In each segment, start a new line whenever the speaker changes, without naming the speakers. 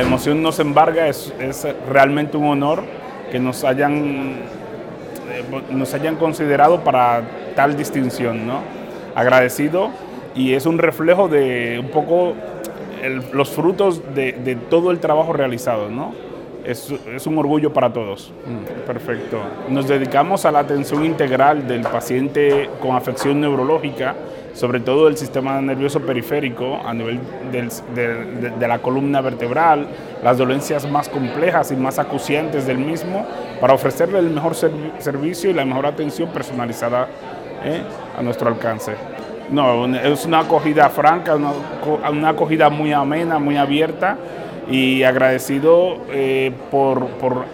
emoción nos embarga, es, es realmente un honor que nos hayan, eh, nos hayan considerado para tal distinción, ¿no? Agradecido y es un reflejo de un poco el- los frutos de, de todo el trabajo realizado, ¿no? Es, es un orgullo para todos. Mm, Perfecto. Nos dedicamos a la atención integral del paciente con afección neurológica, sobre todo del sistema nervioso periférico, a nivel de, la columna vertebral, las dolencias más complejas y más acuciantes del mismo, para ofrecerle el mejor servi- servicio y la mejor atención personalizada ¿eh? a nuestro alcance. No, es una acogida franca, una, una acogida muy amena, muy abierta y agradecido eh, por, por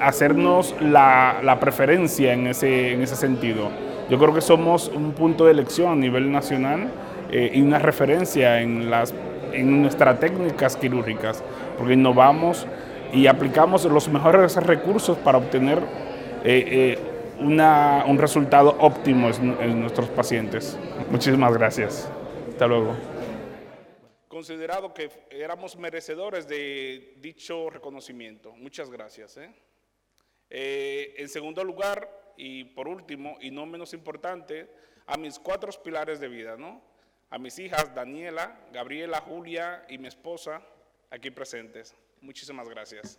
hacernos la, la preferencia en ese, en ese sentido. Yo creo que somos un punto de elección a nivel nacional eh, y una referencia en, las, en nuestras técnicas quirúrgicas, porque innovamos y aplicamos los mejores recursos para obtener eh, eh, una- un resultado óptimo en, nuestros pacientes. Muchísimas gracias. Hasta luego. Considerado que éramos merecedores de dicho reconocimiento. Muchas gracias. en segundo lugar, y por último, y no menos importante, a mis cuatro pilares de vida, ¿no? A mis hijas Daniela, Gabriela, Julia y mi esposa aquí presentes. Muchísimas gracias.